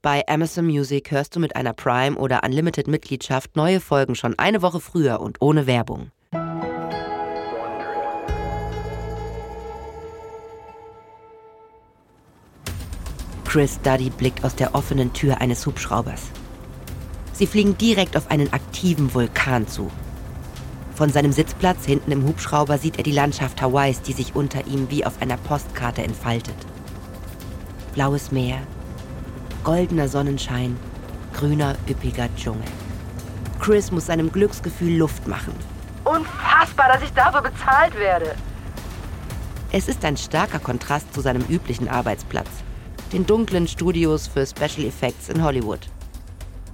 Bei Amazon Music hörst du mit einer Prime oder Unlimited Mitgliedschaft neue Folgen schon eine Woche früher und ohne Werbung. Chris Duddy blickt aus der offenen Tür eines Hubschraubers. Sie fliegen direkt auf einen aktiven Vulkan zu. Von seinem Sitzplatz hinten im Hubschrauber sieht er die Landschaft Hawaiis, die sich unter ihm wie auf einer Postkarte entfaltet. Blaues Meer, goldener Sonnenschein, grüner, üppiger Dschungel. Chris muss seinem Glücksgefühl Luft machen. Unfassbar, dass ich dafür bezahlt werde. Es ist ein starker Kontrast zu seinem üblichen Arbeitsplatz den dunklen Studios für Special Effects in Hollywood.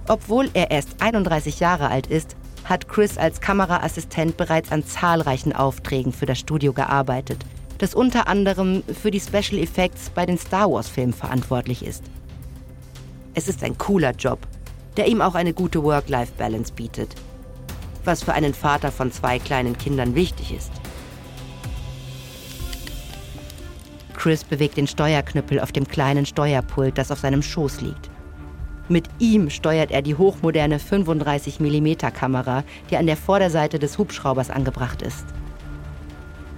Obwohl er erst 31 Jahre alt ist, hat Chris als Kameraassistent bereits an zahlreichen Aufträgen für das Studio gearbeitet, das unter anderem für die Special Effects bei den Star Wars-Filmen verantwortlich ist. Es ist ein cooler Job, der ihm auch eine gute Work-Life-Balance bietet, was für einen Vater von zwei kleinen Kindern wichtig ist. Chris bewegt den Steuerknüppel auf dem kleinen Steuerpult, das auf seinem Schoß liegt. Mit ihm steuert er die hochmoderne 35 mm Kamera, die an der Vorderseite des Hubschraubers angebracht ist.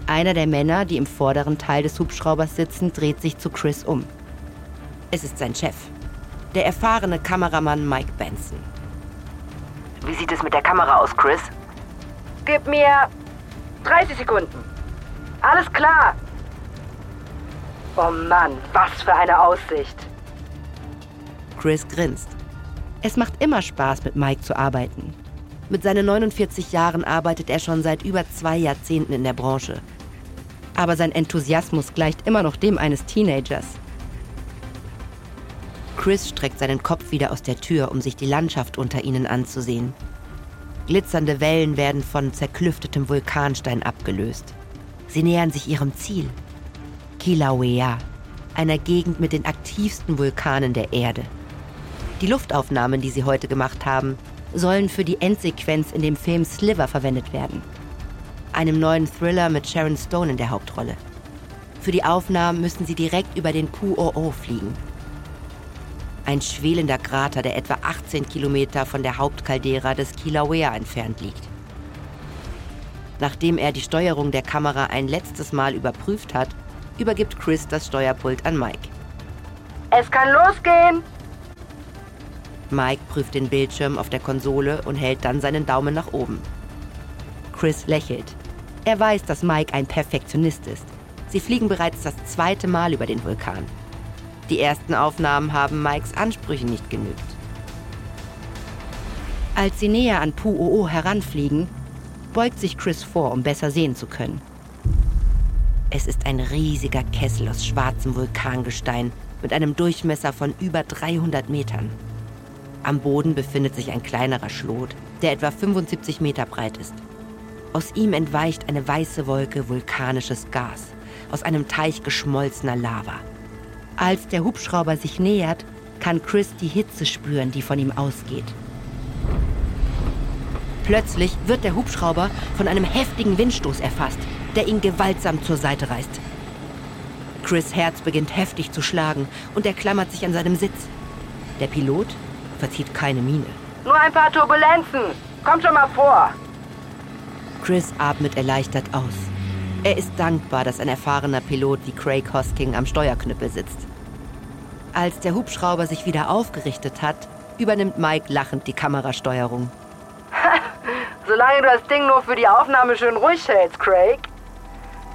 Einer der Männer, die im vorderen Teil des Hubschraubers sitzen, dreht sich zu Chris um. Es ist sein Chef, der erfahrene Kameramann Mike Benson. Wie sieht es mit der Kamera aus, Chris? Gib mir 30 Sekunden. Alles klar, Oh Mann, was für eine Aussicht. Chris grinst. Es macht immer Spaß, mit Mike zu arbeiten. Mit seinen 49 Jahren arbeitet er schon seit über zwei Jahrzehnten in der Branche. Aber sein Enthusiasmus gleicht immer noch dem eines Teenagers. Chris streckt seinen Kopf wieder aus der Tür, um sich die Landschaft unter ihnen anzusehen. Glitzernde Wellen werden von zerklüftetem Vulkanstein abgelöst. Sie nähern sich ihrem Ziel. Kilauea, einer Gegend mit den aktivsten Vulkanen der Erde. Die Luftaufnahmen, die sie heute gemacht haben, sollen für die Endsequenz in dem Film Sliver verwendet werden. Einem neuen Thriller mit Sharon Stone in der Hauptrolle. Für die Aufnahmen müssen sie direkt über den Pu'o'o fliegen. Ein schwelender Krater, der etwa 18 Kilometer von der Hauptkaldera des Kilauea entfernt liegt. Nachdem er die Steuerung der Kamera ein letztes Mal überprüft hat, übergibt Chris das Steuerpult an Mike. Es kann losgehen! Mike prüft den Bildschirm auf der Konsole und hält dann seinen Daumen nach oben. Chris lächelt. Er weiß, dass Mike ein Perfektionist ist. Sie fliegen bereits das zweite Mal über den Vulkan. Die ersten Aufnahmen haben Mikes Ansprüchen nicht genügt. Als sie näher an Pu'o'o heranfliegen, beugt sich Chris vor, um besser sehen zu können. Es ist ein riesiger Kessel aus schwarzem Vulkangestein mit einem Durchmesser von über 300 Metern. Am Boden befindet sich ein kleinerer Schlot, der etwa 75 Meter breit ist. Aus ihm entweicht eine weiße Wolke vulkanisches Gas, aus einem Teich geschmolzener Lava. Als der Hubschrauber sich nähert, kann Chris die Hitze spüren, die von ihm ausgeht. Plötzlich wird der Hubschrauber von einem heftigen Windstoß erfasst der ihn gewaltsam zur Seite reißt. Chris Herz beginnt heftig zu schlagen und er klammert sich an seinem Sitz. Der Pilot verzieht keine Miene. Nur ein paar Turbulenzen. Komm schon mal vor. Chris atmet erleichtert aus. Er ist dankbar, dass ein erfahrener Pilot wie Craig Hosking am Steuerknüppel sitzt. Als der Hubschrauber sich wieder aufgerichtet hat, übernimmt Mike lachend die Kamerasteuerung. Solange du das Ding nur für die Aufnahme schön ruhig hältst, Craig.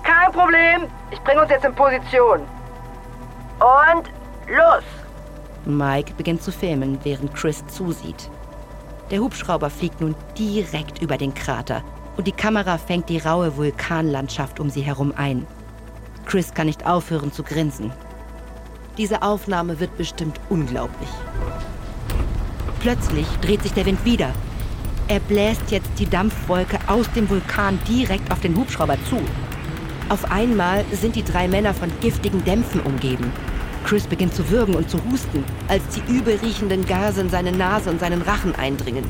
Kein Problem. Ich bringe uns jetzt in Position. Und los! Mike beginnt zu filmen, während Chris zusieht. Der Hubschrauber fliegt nun direkt über den Krater und die Kamera fängt die raue Vulkanlandschaft um sie herum ein. Chris kann nicht aufhören zu grinsen. Diese Aufnahme wird bestimmt unglaublich. Plötzlich dreht sich der Wind wieder. Er bläst jetzt die Dampfwolke aus dem Vulkan direkt auf den Hubschrauber zu. Auf einmal sind die drei Männer von giftigen Dämpfen umgeben. Chris beginnt zu würgen und zu husten, als die übelriechenden Gase in seine Nase und seinen Rachen eindringen.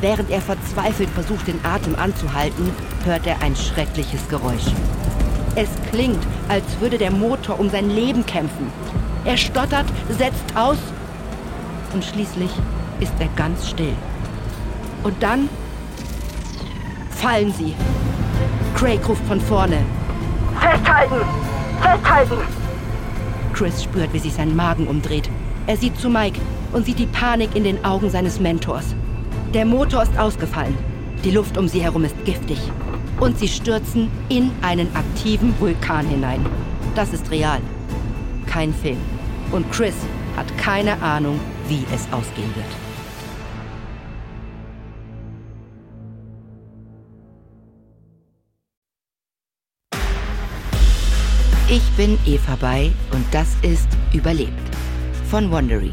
Während er verzweifelt versucht, den Atem anzuhalten, hört er ein schreckliches Geräusch. Es klingt, als würde der Motor um sein Leben kämpfen. Er stottert, setzt aus und schließlich ist er ganz still. Und dann fallen sie. Craig ruft von vorne. Festhalten! Festhalten! Chris spürt, wie sich sein Magen umdreht. Er sieht zu Mike und sieht die Panik in den Augen seines Mentors. Der Motor ist ausgefallen. Die Luft um sie herum ist giftig. Und sie stürzen in einen aktiven Vulkan hinein. Das ist real. Kein Film. Und Chris hat keine Ahnung, wie es ausgehen wird. Ich bin Eva Bay und das ist Überlebt von Wondery.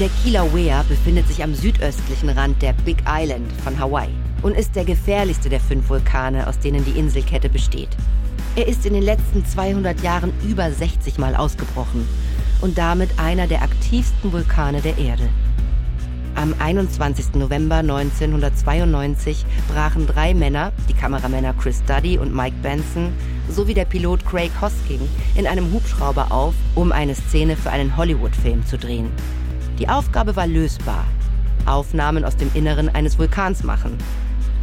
Der Kilauea befindet sich am südöstlichen Rand der Big Island von Hawaii und ist der gefährlichste der fünf Vulkane, aus denen die Inselkette besteht. Er ist in den letzten 200 Jahren über 60 Mal ausgebrochen und damit einer der aktivsten Vulkane der Erde. Am 21. November 1992 brachen drei Männer, die Kameramänner Chris Duddy und Mike Benson, sowie der Pilot Craig Hosking, in einem Hubschrauber auf, um eine Szene für einen Hollywood-Film zu drehen. Die Aufgabe war lösbar. Aufnahmen aus dem Inneren eines Vulkans machen.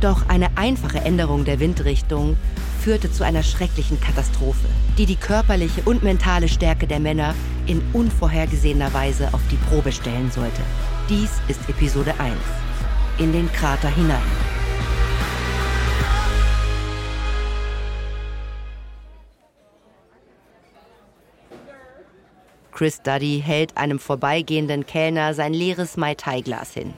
Doch eine einfache Änderung der Windrichtung führte zu einer schrecklichen Katastrophe, die die körperliche und mentale Stärke der Männer in unvorhergesehener Weise auf die Probe stellen sollte. Dies ist Episode 1. In den Krater hinein. Chris Duddy hält einem vorbeigehenden Kellner sein leeres Mai Tai Glas hin.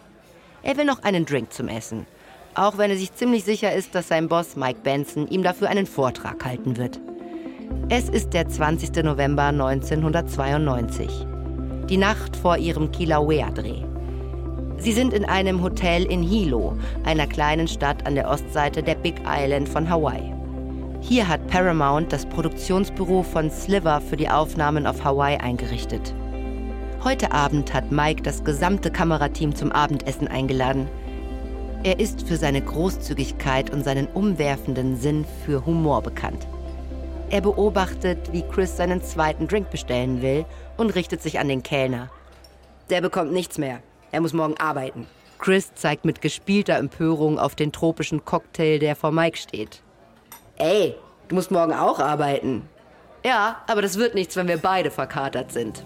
Er will noch einen Drink zum Essen, auch wenn er sich ziemlich sicher ist, dass sein Boss Mike Benson ihm dafür einen Vortrag halten wird. Es ist der 20. November 1992, die Nacht vor ihrem Kilauea-Dreh. Sie sind in einem Hotel in Hilo, einer kleinen Stadt an der Ostseite der Big Island von Hawaii. Hier hat Paramount das Produktionsbüro von Sliver für die Aufnahmen auf Hawaii eingerichtet. Heute Abend hat Mike das gesamte Kamerateam zum Abendessen eingeladen. Er ist für seine Großzügigkeit und seinen umwerfenden Sinn für Humor bekannt. Er beobachtet, wie Chris seinen zweiten Drink bestellen will und richtet sich an den Kellner. Der bekommt nichts mehr. Er muss morgen arbeiten. Chris zeigt mit gespielter Empörung auf den tropischen Cocktail, der vor Mike steht. Ey, du musst morgen auch arbeiten. Ja, aber das wird nichts, wenn wir beide verkatert sind.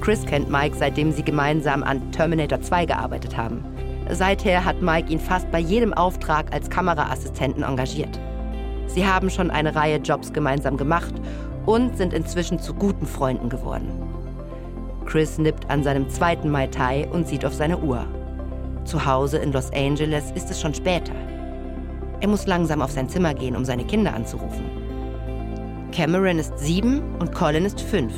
Chris kennt Mike, seitdem sie gemeinsam an Terminator 2 gearbeitet haben. Seither hat Mike ihn fast bei jedem Auftrag als Kameraassistenten engagiert. Sie haben schon eine Reihe Jobs gemeinsam gemacht und sind inzwischen zu guten Freunden geworden. Chris nippt an seinem zweiten Mai Tai und sieht auf seine Uhr. Zu Hause in Los Angeles ist es schon später. Er muss langsam auf sein Zimmer gehen, um seine Kinder anzurufen. Cameron ist sieben und Colin ist fünf.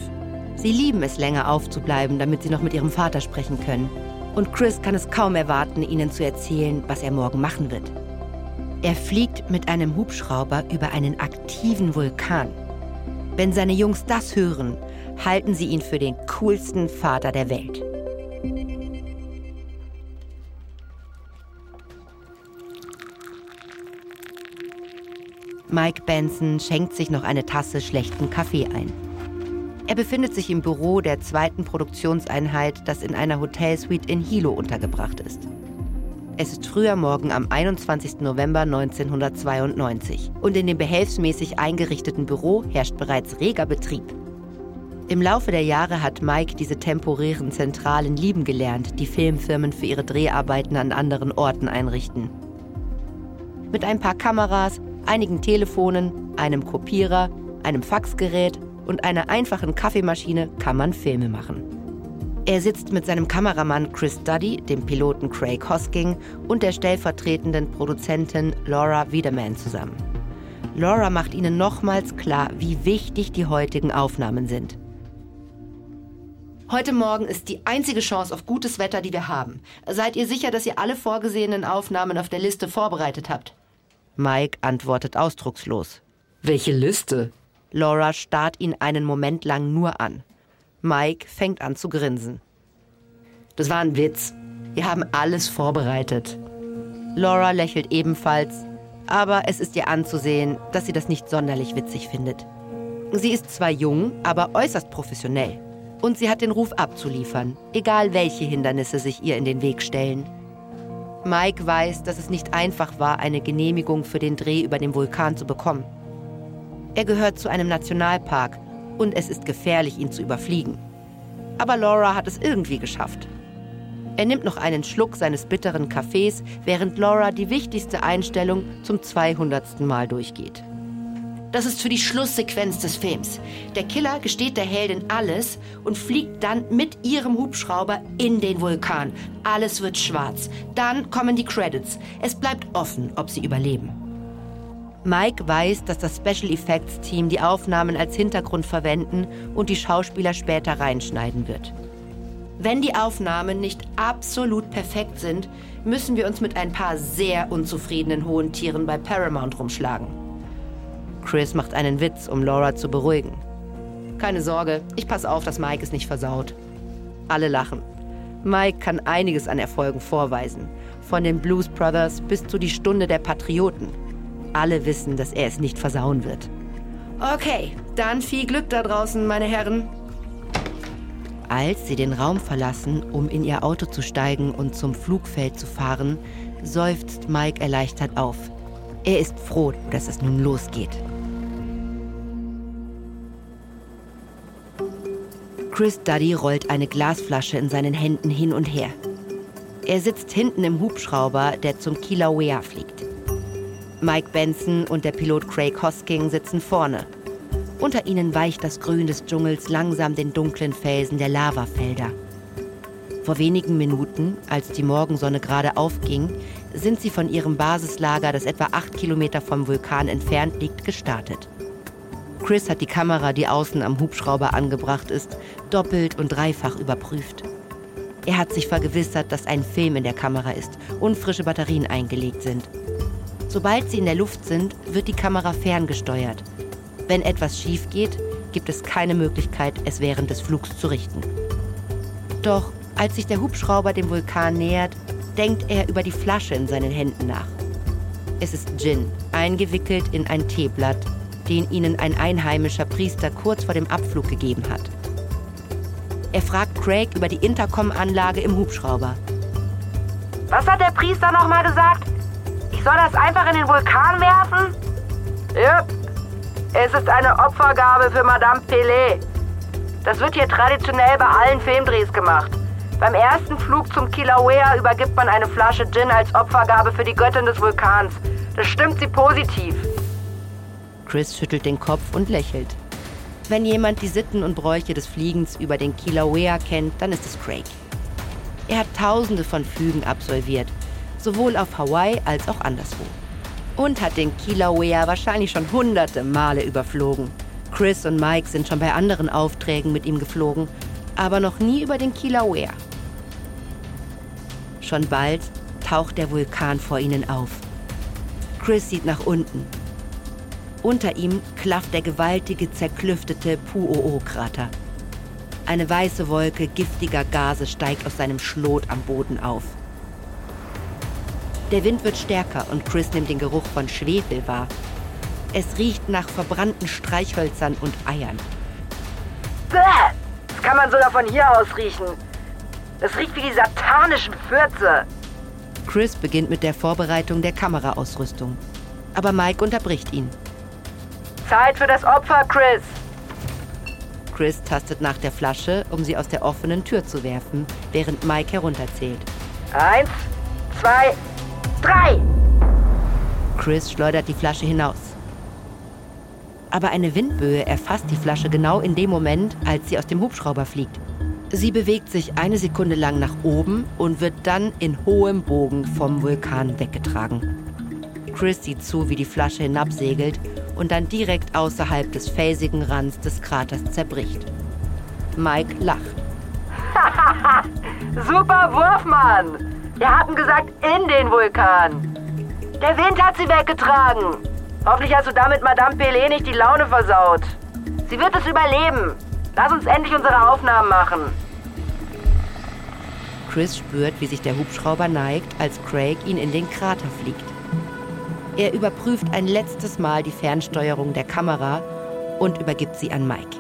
Sie lieben es, länger aufzubleiben, damit sie noch mit ihrem Vater sprechen können. Und Chris kann es kaum erwarten, ihnen zu erzählen, was er morgen machen wird. Er fliegt mit einem Hubschrauber über einen aktiven Vulkan. Wenn seine Jungs das hören, halten sie ihn für den coolsten Vater der Welt. Mike Benson schenkt sich noch eine Tasse schlechten Kaffee ein. Er befindet sich im Büro der zweiten Produktionseinheit, das in einer Hotelsuite in Hilo untergebracht ist. Es ist früher Morgen am 21. November 1992 und in dem behelfsmäßig eingerichteten Büro herrscht bereits reger Betrieb. Im Laufe der Jahre hat Mike diese temporären Zentralen lieben gelernt, die Filmfirmen für ihre Dreharbeiten an anderen Orten einrichten. Mit ein paar Kameras, einigen Telefonen, einem Kopierer, einem Faxgerät und einer einfachen Kaffeemaschine kann man Filme machen. Er sitzt mit seinem Kameramann Chris Duddy, dem Piloten Craig Hosking und der stellvertretenden Produzentin Laura Wiedemann zusammen. Laura macht ihnen nochmals klar, wie wichtig die heutigen Aufnahmen sind. Heute Morgen ist die einzige Chance auf gutes Wetter, die wir haben. Seid ihr sicher, dass ihr alle vorgesehenen Aufnahmen auf der Liste vorbereitet habt? Mike antwortet ausdruckslos. Welche Liste? Laura starrt ihn einen Moment lang nur an. Mike fängt an zu grinsen. Das war ein Witz. Wir haben alles vorbereitet. Laura lächelt ebenfalls. aber es ist ihr anzusehen, dass sie das nicht sonderlich witzig findet. Sie ist zwar jung, aber äußerst professionell. Und sie hat den Ruf abzuliefern, egal welche Hindernisse sich ihr in den Weg stellen. Mike weiß, dass es nicht einfach war, eine Genehmigung für den Dreh über dem Vulkan zu bekommen. Er gehört zu einem Nationalpark und es ist gefährlich, ihn zu überfliegen. Aber Laura hat es irgendwie geschafft. Er nimmt noch einen Schluck seines bitteren Kaffees, während Laura die wichtigste Einstellung zum 200. Mal durchgeht. Das ist für die Schlusssequenz des Films. Der Killer gesteht der Heldin alles und fliegt dann mit ihrem Hubschrauber in den Vulkan. Alles wird schwarz. Dann kommen die Credits. Es bleibt offen, ob sie überleben. Mike weiß, dass das Special Effects Team die Aufnahmen als Hintergrund verwenden und die Schauspieler später reinschneiden wird. Wenn die Aufnahmen nicht absolut perfekt sind, müssen wir uns mit ein paar sehr unzufriedenen hohen Tieren bei Paramount rumschlagen. Chris macht einen Witz, um Laura zu beruhigen. Keine Sorge, ich passe auf, dass Mike es nicht versaut. Alle lachen. Mike kann einiges an Erfolgen vorweisen. Von den Blues Brothers bis zu die Stunde der Patrioten. Alle wissen, dass er es nicht versauen wird. Okay, dann viel Glück da draußen, meine Herren. Als sie den Raum verlassen, um in ihr Auto zu steigen und zum Flugfeld zu fahren, seufzt Mike erleichtert auf. Er ist froh, dass es nun losgeht. Chris Duddy rollt eine Glasflasche in seinen Händen hin und her. Er sitzt hinten im Hubschrauber, der zum Kilauea fliegt. Mike Benson und der Pilot Craig Hosking sitzen vorne. Unter ihnen weicht das Grün des Dschungels langsam den dunklen Felsen der Lavafelder. Vor wenigen Minuten, als die Morgensonne gerade aufging, sind sie von ihrem Basislager, das etwa acht Kilometer vom Vulkan entfernt liegt, gestartet. Chris hat die Kamera, die außen am Hubschrauber angebracht ist, doppelt und dreifach überprüft. Er hat sich vergewissert, dass ein Film in der Kamera ist und frische Batterien eingelegt sind. Sobald sie in der Luft sind, wird die Kamera ferngesteuert. Wenn etwas schief geht, gibt es keine Möglichkeit, es während des Flugs zu richten. Doch als sich der Hubschrauber dem Vulkan nähert, denkt er über die Flasche in seinen Händen nach. Es ist Gin, eingewickelt in ein Teeblatt, den ihnen ein einheimischer Priester kurz vor dem Abflug gegeben hat. Er fragt Craig über die Intercom-Anlage im Hubschrauber. Was hat der Priester nochmal gesagt? Ich soll das einfach in den Vulkan werfen? Ja, es ist eine Opfergabe für Madame Pelé. Das wird hier traditionell bei allen Filmdrehs gemacht. Beim ersten Flug zum Kilauea übergibt man eine Flasche Gin als Opfergabe für die Göttin des Vulkans. Das stimmt sie positiv. Chris schüttelt den Kopf und lächelt. Wenn jemand die Sitten und Bräuche des Fliegens über den Kilauea kennt, dann ist es Craig. Er hat tausende von Flügen absolviert, sowohl auf Hawaii als auch anderswo und hat den Kilauea wahrscheinlich schon hunderte Male überflogen. Chris und Mike sind schon bei anderen Aufträgen mit ihm geflogen, aber noch nie über den Kilauea. Schon bald taucht der Vulkan vor ihnen auf. Chris sieht nach unten. Unter ihm klafft der gewaltige, zerklüftete Pu'o-Krater. Eine weiße Wolke giftiger Gase steigt aus seinem Schlot am Boden auf. Der Wind wird stärker und Chris nimmt den Geruch von Schwefel wahr. Es riecht nach verbrannten Streichhölzern und Eiern. Bäh! Das kann man sogar von hier aus riechen. Das riecht wie die satanischen Fürze. Chris beginnt mit der Vorbereitung der Kameraausrüstung. Aber Mike unterbricht ihn. Zeit für das Opfer, Chris. Chris tastet nach der Flasche, um sie aus der offenen Tür zu werfen, während Mike herunterzählt. Eins, zwei, Drei! Chris schleudert die Flasche hinaus. Aber eine Windböe erfasst die Flasche genau in dem Moment, als sie aus dem Hubschrauber fliegt. Sie bewegt sich eine Sekunde lang nach oben und wird dann in hohem Bogen vom Vulkan weggetragen. Chris sieht zu, wie die Flasche hinabsegelt und dann direkt außerhalb des felsigen Rands des Kraters zerbricht. Mike lacht. Super Wurf, Mann! Wir hatten gesagt, in den Vulkan. Der Wind hat sie weggetragen. Hoffentlich hast du damit Madame Pelé nicht die Laune versaut. Sie wird es überleben. Lass uns endlich unsere Aufnahmen machen. Chris spürt, wie sich der Hubschrauber neigt, als Craig ihn in den Krater fliegt. Er überprüft ein letztes Mal die Fernsteuerung der Kamera und übergibt sie an Mike.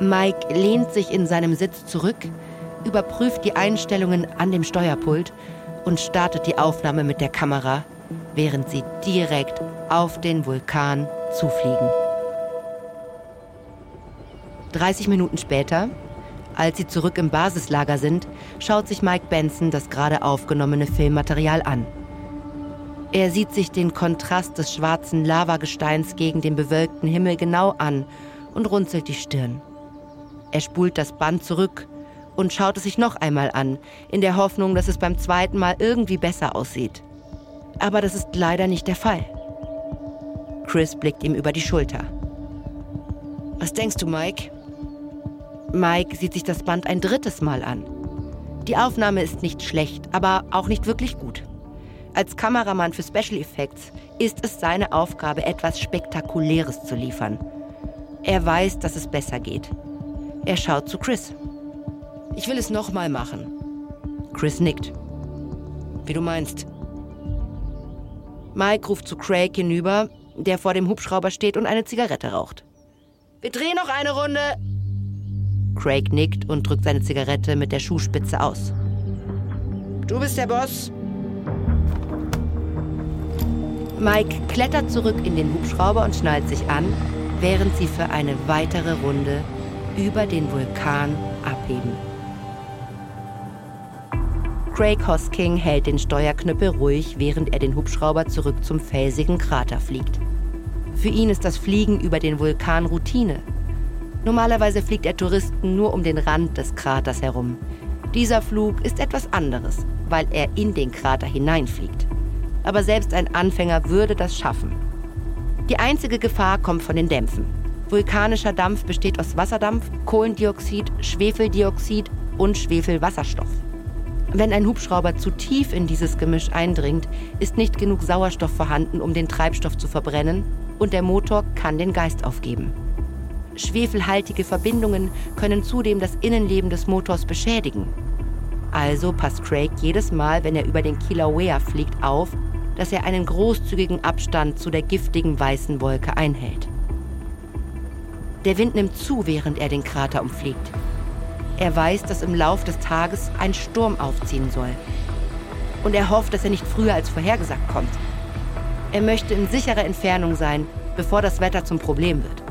Mike lehnt sich in seinem Sitz zurück, überprüft die Einstellungen an dem Steuerpult und startet die Aufnahme mit der Kamera, während sie direkt auf den Vulkan zufliegen. 30 Minuten später, als sie zurück im Basislager sind, schaut sich Mike Benson das gerade aufgenommene Filmmaterial an. Er sieht sich den Kontrast des schwarzen Lavagesteins gegen den bewölkten Himmel genau an und runzelt die Stirn. Er spult das Band zurück und schaut es sich noch einmal an, in der Hoffnung, dass es beim zweiten Mal irgendwie besser aussieht. Aber das ist leider nicht der Fall. Chris blickt ihm über die Schulter. Was denkst du, Mike? Mike sieht sich das Band ein drittes Mal an. Die Aufnahme ist nicht schlecht, aber auch nicht wirklich gut. Als Kameramann für Special Effects ist es seine Aufgabe, etwas Spektakuläres zu liefern. Er weiß, dass es besser geht. Er schaut zu Chris. Ich will es nochmal machen. Chris nickt. Wie du meinst. Mike ruft zu Craig hinüber, der vor dem Hubschrauber steht und eine Zigarette raucht. Wir drehen noch eine Runde. Craig nickt und drückt seine Zigarette mit der Schuhspitze aus. Du bist der Boss. Mike klettert zurück in den Hubschrauber und schnallt sich an, während sie für eine weitere Runde über den Vulkan abheben. Craig Hosking hält den Steuerknüppel ruhig, während er den Hubschrauber zurück zum felsigen Krater fliegt. Für ihn ist das Fliegen über den Vulkan Routine. Normalerweise fliegt er Touristen nur um den Rand des Kraters herum. Dieser Flug ist etwas anderes, weil er in den Krater hineinfliegt. Aber selbst ein Anfänger würde das schaffen. Die einzige Gefahr kommt von den Dämpfen. Vulkanischer Dampf besteht aus Wasserdampf, Kohlendioxid, Schwefeldioxid und Schwefelwasserstoff. Wenn ein Hubschrauber zu tief in dieses Gemisch eindringt, ist nicht genug Sauerstoff vorhanden, um den Treibstoff zu verbrennen, und der Motor kann den Geist aufgeben. Schwefelhaltige Verbindungen können zudem das Innenleben des Motors beschädigen. Also passt Craig jedes Mal, wenn er über den Kilauea fliegt, auf, dass er einen großzügigen Abstand zu der giftigen weißen Wolke einhält. Der Wind nimmt zu, während er den Krater umfliegt. Er weiß, dass im Lauf des Tages ein Sturm aufziehen soll. Und er hofft, dass er nicht früher als vorhergesagt kommt. Er möchte in sicherer Entfernung sein, bevor das Wetter zum Problem wird.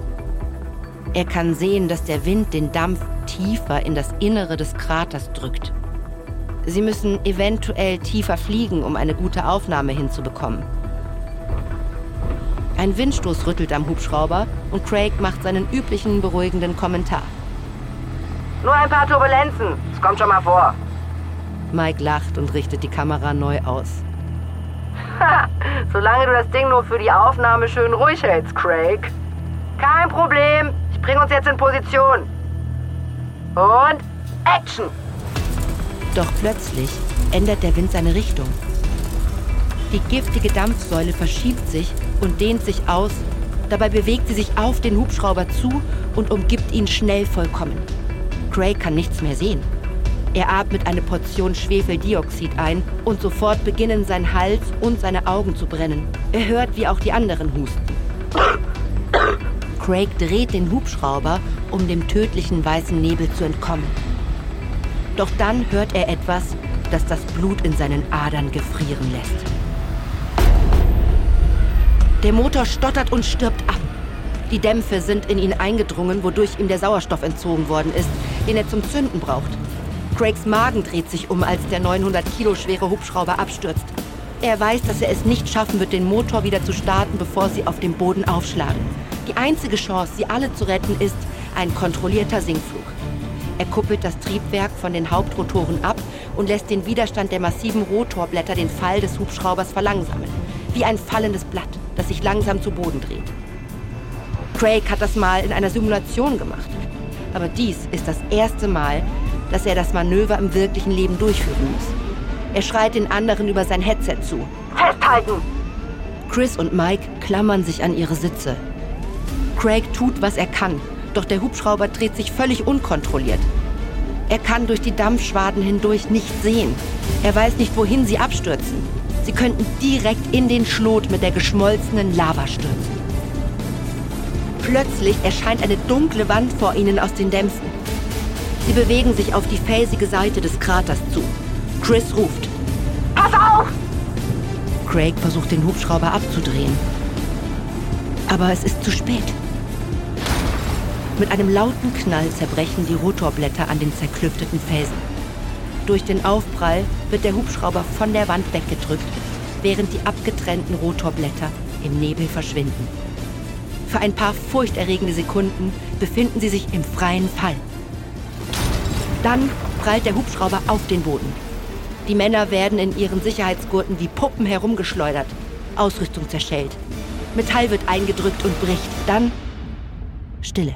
Er kann sehen, dass der Wind den Dampf tiefer in das Innere des Kraters drückt. Sie müssen eventuell tiefer fliegen, um eine gute Aufnahme hinzubekommen. Ein Windstoß rüttelt am Hubschrauber und Craig macht seinen üblichen beruhigenden Kommentar. Nur ein paar Turbulenzen. Es kommt schon mal vor. Mike lacht und richtet die Kamera neu aus. Solange du das Ding nur für die Aufnahme schön ruhig hältst, Craig. Kein Problem. Ich bringe uns jetzt in Position. Und Action! Doch plötzlich ändert der Wind seine Richtung. Die giftige Dampfsäule verschiebt sich und dehnt sich aus. Dabei bewegt sie sich auf den Hubschrauber zu und umgibt ihn schnell vollkommen. Craig kann nichts mehr sehen. Er atmet eine Portion Schwefeldioxid ein und sofort beginnen sein Hals und seine Augen zu brennen. Er hört, wie auch die anderen husten. Craig dreht den Hubschrauber, um dem tödlichen weißen Nebel zu entkommen. Doch dann hört er etwas, das das Blut in seinen Adern gefrieren lässt. Der Motor stottert und stirbt ab. Die Dämpfe sind in ihn eingedrungen, wodurch ihm der Sauerstoff entzogen worden ist, den er zum Zünden braucht. Craigs Magen dreht sich um, als der 900 Kilo schwere Hubschrauber abstürzt. Er weiß, dass er es nicht schaffen wird, den Motor wieder zu starten, bevor sie auf dem Boden aufschlagen. Die einzige Chance, sie alle zu retten, ist ein kontrollierter Sinkflug. Er kuppelt das Triebwerk von den Hauptrotoren ab und lässt den Widerstand der massiven Rotorblätter den Fall des Hubschraubers verlangsamen. Wie ein fallendes Blatt, das sich langsam zu Boden dreht. Craig hat das mal in einer Simulation gemacht. Aber dies ist das erste Mal, dass er das Manöver im wirklichen Leben durchführen muss. Er schreit den anderen über sein Headset zu. Festhalten! Chris und Mike klammern sich an ihre Sitze. Craig tut, was er kann, doch der Hubschrauber dreht sich völlig unkontrolliert. Er kann durch die Dampfschwaden hindurch nicht sehen. Er weiß nicht, wohin sie abstürzen. Sie könnten direkt in den Schlot mit der geschmolzenen Lava stürzen. Plötzlich erscheint eine dunkle Wand vor ihnen aus den Dämpfen. Sie bewegen sich auf die felsige Seite des Kraters zu. Chris ruft. Pass auf! Craig versucht den Hubschrauber abzudrehen. Aber es ist zu spät. Mit einem lauten Knall zerbrechen die Rotorblätter an den zerklüfteten Felsen. Durch den Aufprall wird der Hubschrauber von der Wand weggedrückt, während die abgetrennten Rotorblätter im Nebel verschwinden. Für ein paar furchterregende Sekunden befinden sie sich im freien Fall. Dann prallt der Hubschrauber auf den Boden. Die Männer werden in ihren Sicherheitsgurten wie Puppen herumgeschleudert, Ausrüstung zerschellt. Metall wird eingedrückt und bricht. Dann Stille.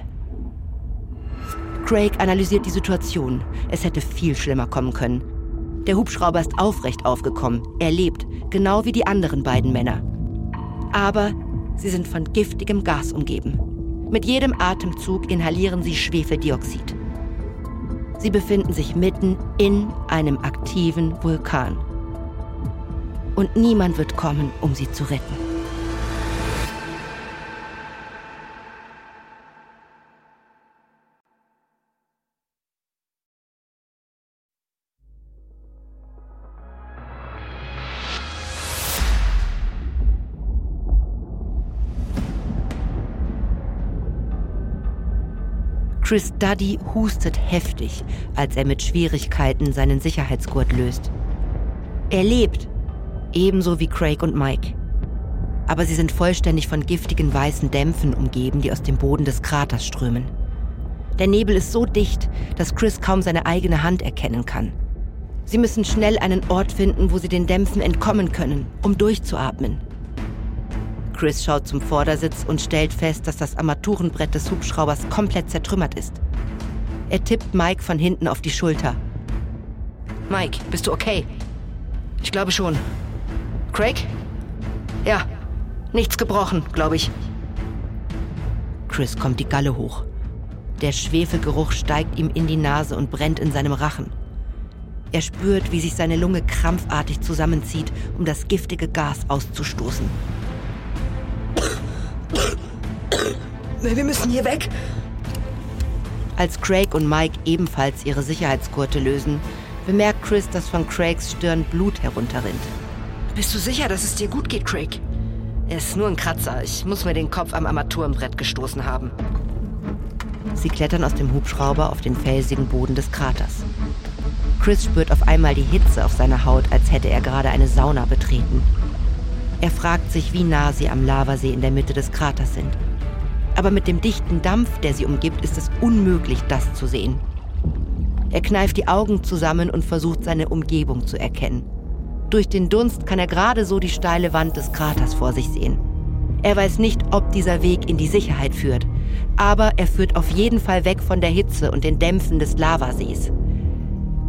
Craig analysiert die Situation. Es hätte viel schlimmer kommen können. Der Hubschrauber ist aufrecht aufgekommen. Er lebt, genau wie die anderen beiden Männer. Aber sie sind von giftigem Gas umgeben. Mit jedem Atemzug inhalieren sie Schwefeldioxid. Sie befinden sich mitten in einem aktiven Vulkan. Und niemand wird kommen, um sie zu retten. Chris Duddy hustet heftig, als er mit Schwierigkeiten seinen Sicherheitsgurt löst. Er lebt, ebenso wie Craig und Mike. Aber sie sind vollständig von giftigen weißen Dämpfen umgeben, die aus dem Boden des Kraters strömen. Der Nebel ist so dicht, dass Chris kaum seine eigene Hand erkennen kann. Sie müssen schnell einen Ort finden, wo sie den Dämpfen entkommen können, um durchzuatmen. Chris schaut zum Vordersitz und stellt fest, dass das Armaturenbrett des Hubschraubers komplett zertrümmert ist. Er tippt Mike von hinten auf die Schulter. Mike, bist du okay? Ich glaube schon. Craig? Ja, nichts gebrochen, glaube ich. Chris kommt die Galle hoch. Der Schwefelgeruch steigt ihm in die Nase und brennt in seinem Rachen. Er spürt, wie sich seine Lunge krampfartig zusammenzieht, um das giftige Gas auszustoßen. Wir müssen hier weg. Als Craig und Mike ebenfalls ihre Sicherheitsgurte lösen, bemerkt Chris, dass von Craigs Stirn Blut herunterrinnt. Bist du sicher, dass es dir gut geht, Craig? Es ist nur ein Kratzer. Ich muss mir den Kopf am Armaturenbrett gestoßen haben. Sie klettern aus dem Hubschrauber auf den felsigen Boden des Kraters. Chris spürt auf einmal die Hitze auf seiner Haut, als hätte er gerade eine Sauna betreten. Er fragt sich, wie nah sie am Lavasee in der Mitte des Kraters sind. Aber mit dem dichten Dampf, der sie umgibt, ist es unmöglich, das zu sehen. Er kneift die Augen zusammen und versucht, seine Umgebung zu erkennen. Durch den Dunst kann er gerade so die steile Wand des Kraters vor sich sehen. Er weiß nicht, ob dieser Weg in die Sicherheit führt, aber er führt auf jeden Fall weg von der Hitze und den Dämpfen des Lavasees.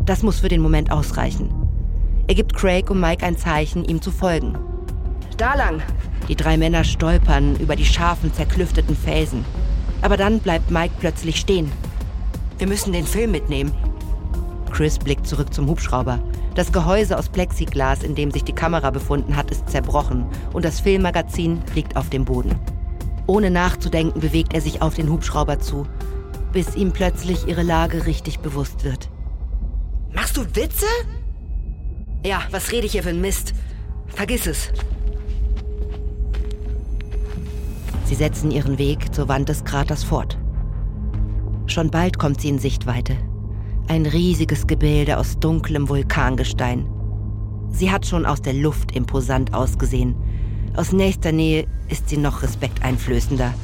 Das muss für den Moment ausreichen. Er gibt Craig und Mike ein Zeichen, ihm zu folgen. Da lang. Die drei Männer stolpern über die scharfen, zerklüfteten Felsen. Aber dann bleibt Mike plötzlich stehen. Wir müssen den Film mitnehmen. Chris blickt zurück zum Hubschrauber. Das Gehäuse aus Plexiglas, in dem sich die Kamera befunden hat, ist zerbrochen und das Filmmagazin liegt auf dem Boden. Ohne nachzudenken bewegt er sich auf den Hubschrauber zu, bis ihm plötzlich ihre Lage richtig bewusst wird. Machst du Witze? Ja, was rede ich hier für ein Mist? Vergiss es. Sie setzen ihren Weg zur Wand des Kraters fort. Schon bald kommt sie in Sichtweite. Ein riesiges Gebilde aus dunklem Vulkangestein. Sie hat schon aus der Luft imposant ausgesehen. Aus nächster Nähe ist sie noch respekteinflößender.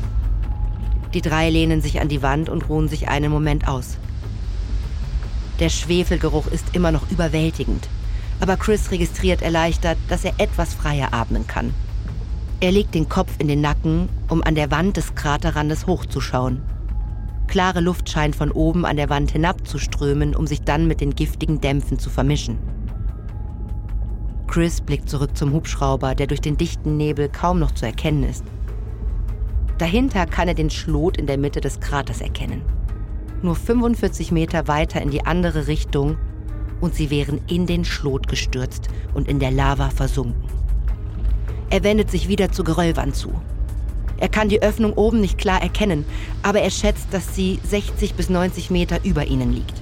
Die drei lehnen sich an die Wand und ruhen sich einen Moment aus. Der Schwefelgeruch ist immer noch überwältigend, aber Chris registriert erleichtert, dass er etwas freier atmen kann. Er legt den Kopf in den Nacken, um an der Wand des Kraterrandes hochzuschauen. Klare Luft scheint von oben an der Wand hinabzuströmen, um sich dann mit den giftigen Dämpfen zu vermischen. Chris blickt zurück zum Hubschrauber, der durch den dichten Nebel kaum noch zu erkennen ist. Dahinter kann er den Schlot in der Mitte des Kraters erkennen. Nur 45 Meter weiter in die andere Richtung und sie wären in den Schlot gestürzt und in der Lava versunken. Er wendet sich wieder zur Geröllwand zu. Er kann die Öffnung oben nicht klar erkennen, aber er schätzt, dass sie 60 bis 90 Meter über ihnen liegt.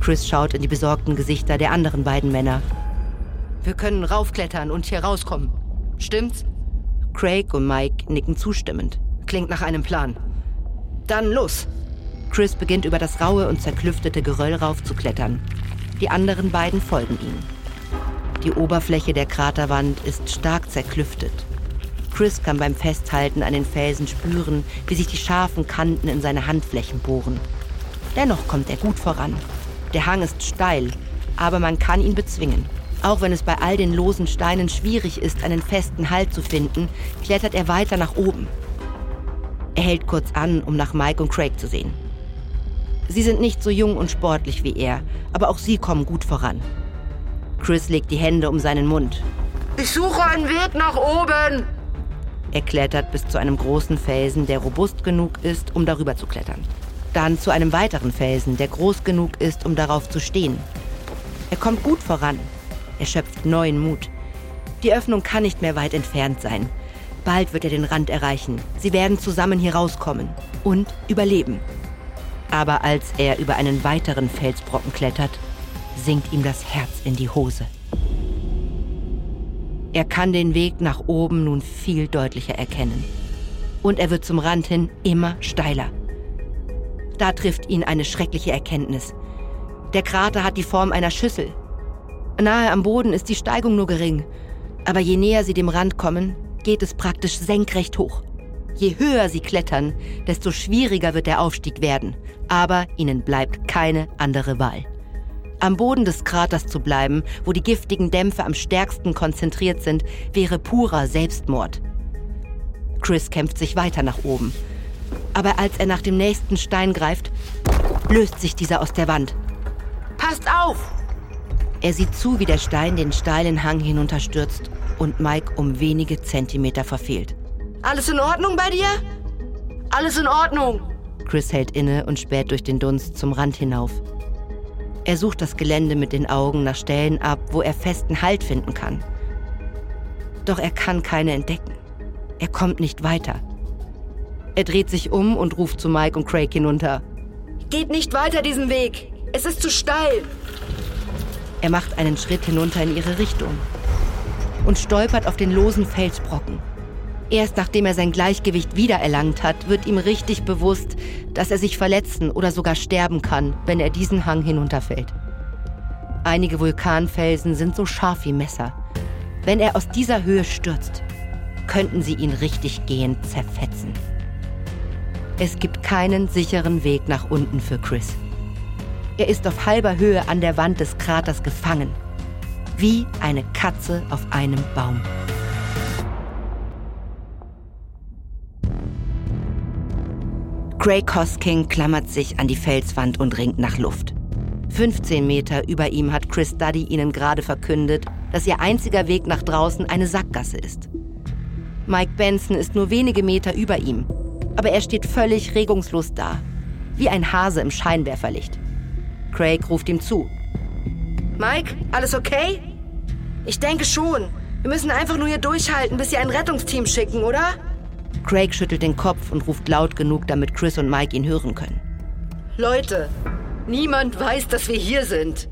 Chris schaut in die besorgten Gesichter der anderen beiden Männer. Wir können raufklettern und hier rauskommen. Stimmt's? Craig und Mike nicken zustimmend. Klingt nach einem Plan. Dann los! Chris beginnt über das raue und zerklüftete Geröll raufzuklettern. Die anderen beiden folgen ihm. Die Oberfläche der Kraterwand ist stark zerklüftet. Chris kann beim Festhalten an den Felsen spüren, wie sich die scharfen Kanten in seine Handflächen bohren. Dennoch kommt er gut voran. Der Hang ist steil, aber man kann ihn bezwingen. Auch wenn es bei all den losen Steinen schwierig ist, einen festen Halt zu finden, klettert er weiter nach oben. Er hält kurz an, um nach Mike und Craig zu sehen. Sie sind nicht so jung und sportlich wie er, aber auch sie kommen gut voran. Chris legt die Hände um seinen Mund. Ich suche einen Weg nach oben! Er klettert bis zu einem großen Felsen, der robust genug ist, um darüber zu klettern. Dann zu einem weiteren Felsen, der groß genug ist, um darauf zu stehen. Er kommt gut voran. Er schöpft neuen Mut. Die Öffnung kann nicht mehr weit entfernt sein. Bald wird er den Rand erreichen. Sie werden zusammen hier rauskommen und überleben. Aber als er über einen weiteren Felsbrocken klettert, sinkt ihm das Herz in die Hose. Er kann den Weg nach oben nun viel deutlicher erkennen. Und er wird zum Rand hin immer steiler. Da trifft ihn eine schreckliche Erkenntnis. Der Krater hat die Form einer Schüssel. Nahe am Boden ist die Steigung nur gering, aber je näher sie dem Rand kommen, geht es praktisch senkrecht hoch. Je höher sie klettern, desto schwieriger wird der Aufstieg werden, aber ihnen bleibt keine andere Wahl. Am Boden des Kraters zu bleiben, wo die giftigen Dämpfe am stärksten konzentriert sind, wäre purer Selbstmord. Chris kämpft sich weiter nach oben. Aber als er nach dem nächsten Stein greift, löst sich dieser aus der Wand. Passt auf! Er sieht zu, wie der Stein den steilen Hang hinunterstürzt und Mike um wenige Zentimeter verfehlt. Alles in Ordnung bei dir? Alles in Ordnung. Chris hält inne und späht durch den Dunst zum Rand hinauf. Er sucht das Gelände mit den Augen nach Stellen ab, wo er festen Halt finden kann. Doch er kann keine entdecken. Er kommt nicht weiter. Er dreht sich um und ruft zu Mike und Craig hinunter. Geht nicht weiter diesen Weg. Es ist zu steil. Er macht einen Schritt hinunter in ihre Richtung und stolpert auf den losen Felsbrocken. Erst nachdem er sein Gleichgewicht wiedererlangt hat, wird ihm richtig bewusst, dass er sich verletzen oder sogar sterben kann, wenn er diesen Hang hinunterfällt. Einige Vulkanfelsen sind so scharf wie Messer. Wenn er aus dieser Höhe stürzt, könnten sie ihn richtig gehend zerfetzen. Es gibt keinen sicheren Weg nach unten für Chris. Er ist auf halber Höhe an der Wand des Kraters gefangen. Wie eine Katze auf einem Baum. Craig Hosking klammert sich an die Felswand und ringt nach Luft. 15 Meter über ihm hat Chris Duddy ihnen gerade verkündet, dass ihr einziger Weg nach draußen eine Sackgasse ist. Mike Benson ist nur wenige Meter über ihm, aber er steht völlig regungslos da, wie ein Hase im Scheinwerferlicht. Craig ruft ihm zu. Mike, alles okay? Ich denke schon. Wir müssen einfach nur hier durchhalten, bis sie ein Rettungsteam schicken, oder? Craig schüttelt den Kopf und ruft laut genug, damit Chris und Mike ihn hören können. Leute, niemand weiß, dass wir hier sind.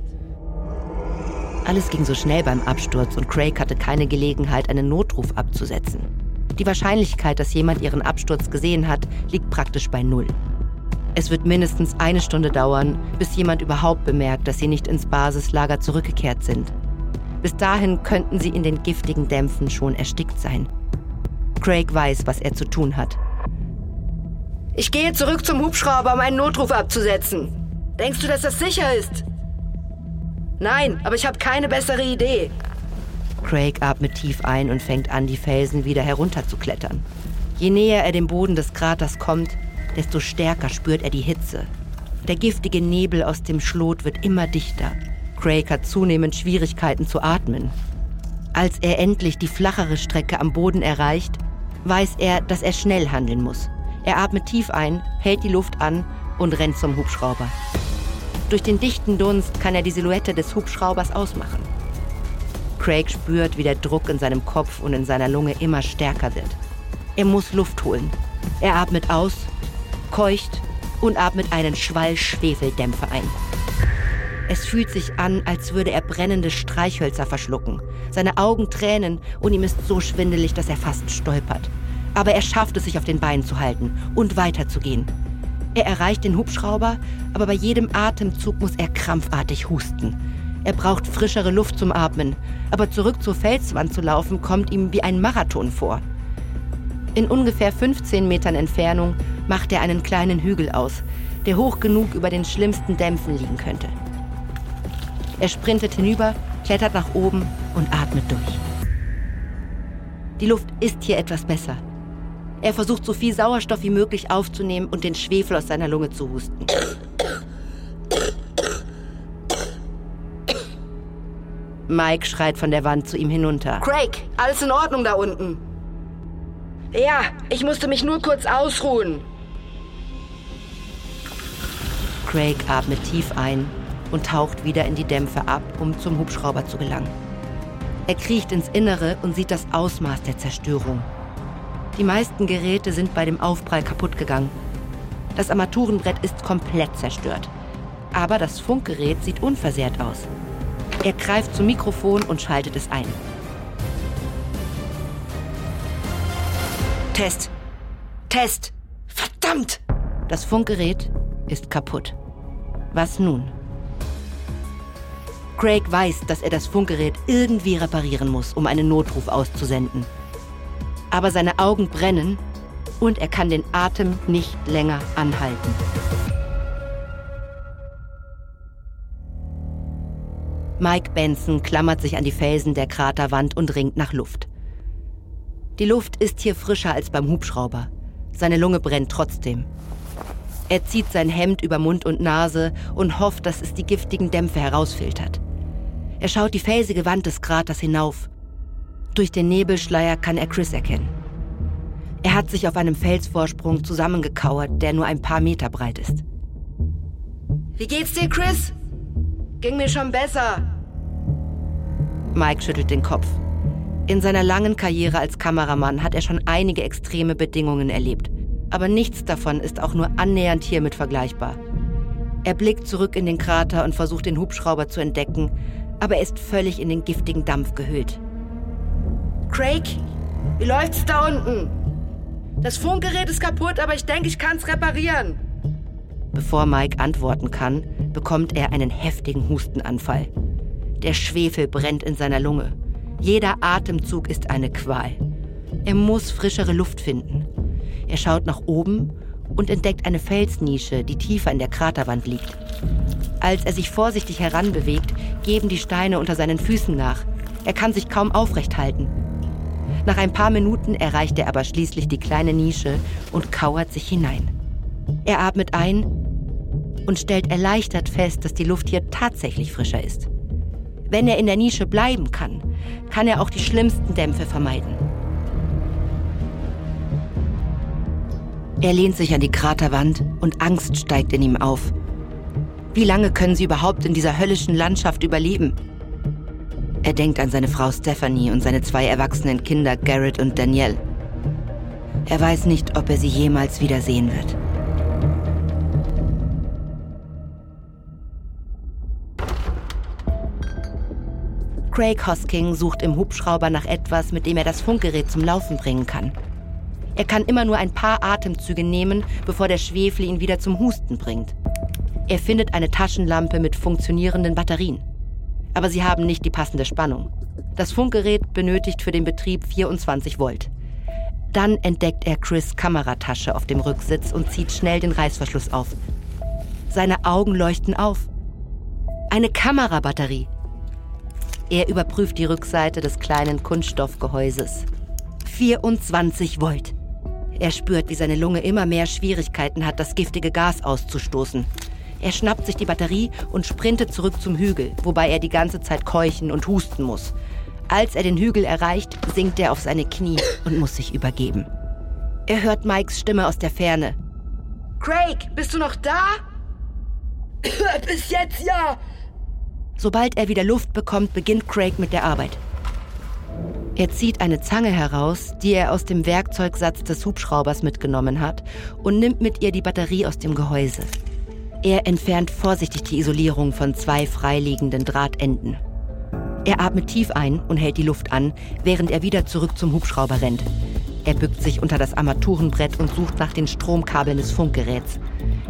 Alles ging so schnell beim Absturz und Craig hatte keine Gelegenheit, einen Notruf abzusetzen. Die Wahrscheinlichkeit, dass jemand ihren Absturz gesehen hat, liegt praktisch bei Null. Es wird mindestens eine Stunde dauern, bis jemand überhaupt bemerkt, dass sie nicht ins Basislager zurückgekehrt sind. Bis dahin könnten sie in den giftigen Dämpfen schon erstickt sein. Craig weiß, was er zu tun hat. Ich gehe zurück zum Hubschrauber, um einen Notruf abzusetzen. Denkst du, dass das sicher ist? Nein, aber ich habe keine bessere Idee. Craig atmet tief ein und fängt an, die Felsen wieder herunterzuklettern. Je näher er dem Boden des Kraters kommt, desto stärker spürt er die Hitze. Der giftige Nebel aus dem Schlot wird immer dichter. Craig hat zunehmend Schwierigkeiten zu atmen. Als er endlich die flachere Strecke am Boden erreicht, weiß er, dass er schnell handeln muss. Er atmet tief ein, hält die Luft an und rennt zum Hubschrauber. Durch den dichten Dunst kann er die Silhouette des Hubschraubers ausmachen. Craig spürt, wie der Druck in seinem Kopf und in seiner Lunge immer stärker wird. Er muss Luft holen. Er atmet aus, keucht und atmet einen Schwall Schwefeldämpfe ein. Es fühlt sich an, als würde er brennende Streichhölzer verschlucken. Seine Augen tränen und ihm ist so schwindelig, dass er fast stolpert. Aber er schafft es, sich auf den Beinen zu halten und weiterzugehen. Er erreicht den Hubschrauber, aber bei jedem Atemzug muss er krampfartig husten. Er braucht frischere Luft zum Atmen, aber zurück zur Felswand zu laufen kommt ihm wie ein Marathon vor. In ungefähr 15 Metern Entfernung macht er einen kleinen Hügel aus, der hoch genug über den schlimmsten Dämpfen liegen könnte. Er sprintet hinüber, klettert nach oben und atmet durch. Die Luft ist hier etwas besser. Er versucht so viel Sauerstoff wie möglich aufzunehmen und den Schwefel aus seiner Lunge zu husten. Mike schreit von der Wand zu ihm hinunter. Craig, alles in Ordnung da unten? Ja, ich musste mich nur kurz ausruhen. Craig atmet tief ein und taucht wieder in die Dämpfe ab, um zum Hubschrauber zu gelangen. Er kriecht ins Innere und sieht das Ausmaß der Zerstörung. Die meisten Geräte sind bei dem Aufprall kaputt gegangen. Das Armaturenbrett ist komplett zerstört. Aber das Funkgerät sieht unversehrt aus. Er greift zum Mikrofon und schaltet es ein. Test. Test. Verdammt! Das Funkgerät ist kaputt. Was nun? Craig weiß, dass er das Funkgerät irgendwie reparieren muss, um einen Notruf auszusenden. Aber seine Augen brennen und er kann den Atem nicht länger anhalten. Mike Benson klammert sich an die Felsen der Kraterwand und ringt nach Luft. Die Luft ist hier frischer als beim Hubschrauber. Seine Lunge brennt trotzdem. Er zieht sein Hemd über Mund und Nase und hofft, dass es die giftigen Dämpfe herausfiltert. Er schaut die felsige Wand des Kraters hinauf. Durch den Nebelschleier kann er Chris erkennen. Er hat sich auf einem Felsvorsprung zusammengekauert, der nur ein paar Meter breit ist. Wie geht's dir, Chris? Ging mir schon besser. Mike schüttelt den Kopf. In seiner langen Karriere als Kameramann hat er schon einige extreme Bedingungen erlebt. Aber nichts davon ist auch nur annähernd hiermit vergleichbar. Er blickt zurück in den Krater und versucht den Hubschrauber zu entdecken, aber er ist völlig in den giftigen Dampf gehüllt. Craig, wie läuft's da unten? Das Funkgerät ist kaputt, aber ich denke, ich kann's reparieren. Bevor Mike antworten kann, bekommt er einen heftigen Hustenanfall. Der Schwefel brennt in seiner Lunge. Jeder Atemzug ist eine Qual. Er muss frischere Luft finden. Er schaut nach oben und entdeckt eine Felsnische, die tiefer in der Kraterwand liegt. Als er sich vorsichtig heranbewegt, geben die Steine unter seinen Füßen nach. Er kann sich kaum aufrecht halten. Nach ein paar Minuten erreicht er aber schließlich die kleine Nische und kauert sich hinein. Er atmet ein und stellt erleichtert fest, dass die Luft hier tatsächlich frischer ist. Wenn er in der Nische bleiben kann, kann er auch die schlimmsten Dämpfe vermeiden. Er lehnt sich an die Kraterwand und Angst steigt in ihm auf. Wie lange können sie überhaupt in dieser höllischen Landschaft überleben? Er denkt an seine Frau Stephanie und seine zwei erwachsenen Kinder Garrett und Danielle. Er weiß nicht, ob er sie jemals wiedersehen wird. Craig Hosking sucht im Hubschrauber nach etwas, mit dem er das Funkgerät zum Laufen bringen kann. Er kann immer nur ein paar Atemzüge nehmen, bevor der Schwefel ihn wieder zum Husten bringt. Er findet eine Taschenlampe mit funktionierenden Batterien. Aber sie haben nicht die passende Spannung. Das Funkgerät benötigt für den Betrieb 24 Volt. Dann entdeckt er Chris Kameratasche auf dem Rücksitz und zieht schnell den Reißverschluss auf. Seine Augen leuchten auf. Eine Kamerabatterie. Er überprüft die Rückseite des kleinen Kunststoffgehäuses. 24 Volt. Er spürt, wie seine Lunge immer mehr Schwierigkeiten hat, das giftige Gas auszustoßen. Er schnappt sich die Batterie und sprintet zurück zum Hügel, wobei er die ganze Zeit keuchen und husten muss. Als er den Hügel erreicht, sinkt er auf seine Knie und muss sich übergeben. Er hört Mikes Stimme aus der Ferne. Craig, bist du noch da? Bis jetzt ja. Sobald er wieder Luft bekommt, beginnt Craig mit der Arbeit. Er zieht eine Zange heraus, die er aus dem Werkzeugsatz des Hubschraubers mitgenommen hat, und nimmt mit ihr die Batterie aus dem Gehäuse. Er entfernt vorsichtig die Isolierung von zwei freiliegenden Drahtenden. Er atmet tief ein und hält die Luft an, während er wieder zurück zum Hubschrauber rennt. Er bückt sich unter das Armaturenbrett und sucht nach den Stromkabeln des Funkgeräts.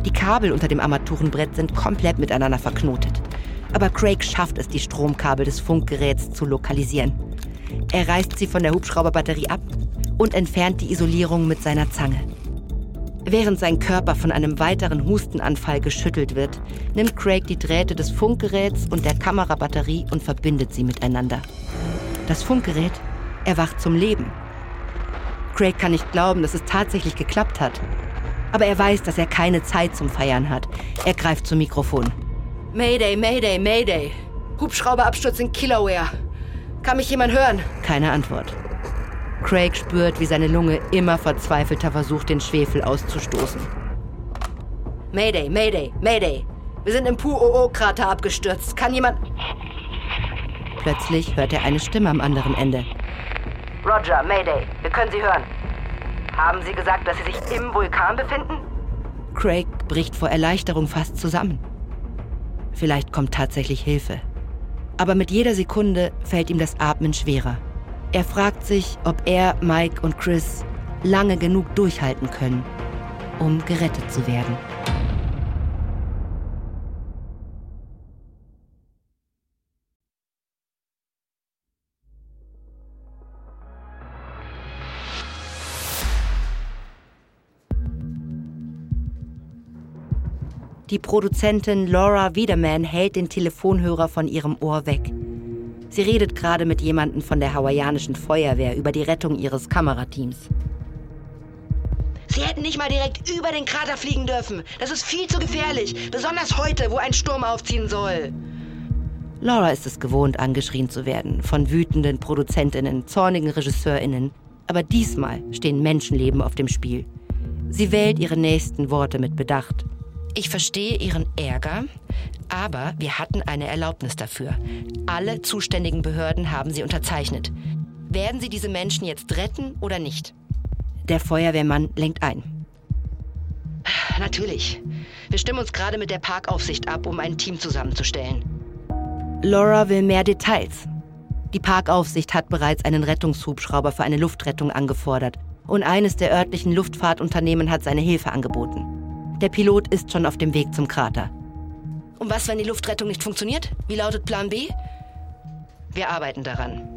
Die Kabel unter dem Armaturenbrett sind komplett miteinander verknotet. Aber Craig schafft es, die Stromkabel des Funkgeräts zu lokalisieren. Er reißt sie von der Hubschrauberbatterie ab und entfernt die Isolierung mit seiner Zange. Während sein Körper von einem weiteren Hustenanfall geschüttelt wird, nimmt Craig die Drähte des Funkgeräts und der Kamerabatterie und verbindet sie miteinander. Das Funkgerät erwacht zum Leben. Craig kann nicht glauben, dass es tatsächlich geklappt hat. Aber er weiß, dass er keine Zeit zum Feiern hat. Er greift zum Mikrofon. Mayday, Mayday, Mayday. Hubschrauberabsturz in Kilauea. Kann mich jemand hören? Keine Antwort. Craig spürt, wie seine Lunge immer verzweifelter versucht, den Schwefel auszustoßen. Mayday, Mayday, Mayday. Wir sind im Pu-Oo-Krater abgestürzt. Kann jemand... Plötzlich hört er eine Stimme am anderen Ende. Roger, Mayday. Wir können Sie hören. Haben Sie gesagt, dass Sie sich im Vulkan befinden? Craig bricht vor Erleichterung fast zusammen. Vielleicht kommt tatsächlich Hilfe. Aber mit jeder Sekunde fällt ihm das Atmen schwerer. Er fragt sich, ob er, Mike und Chris lange genug durchhalten können, um gerettet zu werden. Die Produzentin Laura Wiederman hält den Telefonhörer von ihrem Ohr weg. Sie redet gerade mit jemandem von der hawaiianischen Feuerwehr über die Rettung ihres Kamerateams. Sie hätten nicht mal direkt über den Krater fliegen dürfen. Das ist viel zu gefährlich, besonders heute, wo ein Sturm aufziehen soll. Laura ist es gewohnt, angeschrien zu werden von wütenden Produzentinnen, zornigen Regisseurinnen. Aber diesmal stehen Menschenleben auf dem Spiel. Sie wählt ihre nächsten Worte mit Bedacht. Ich verstehe Ihren Ärger, aber wir hatten eine Erlaubnis dafür. Alle zuständigen Behörden haben sie unterzeichnet. Werden Sie diese Menschen jetzt retten oder nicht? Der Feuerwehrmann lenkt ein. Natürlich. Wir stimmen uns gerade mit der Parkaufsicht ab, um ein Team zusammenzustellen. Laura will mehr Details. Die Parkaufsicht hat bereits einen Rettungshubschrauber für eine Luftrettung angefordert und eines der örtlichen Luftfahrtunternehmen hat seine Hilfe angeboten. Der Pilot ist schon auf dem Weg zum Krater. Und was, wenn die Luftrettung nicht funktioniert? Wie lautet Plan B? Wir arbeiten daran.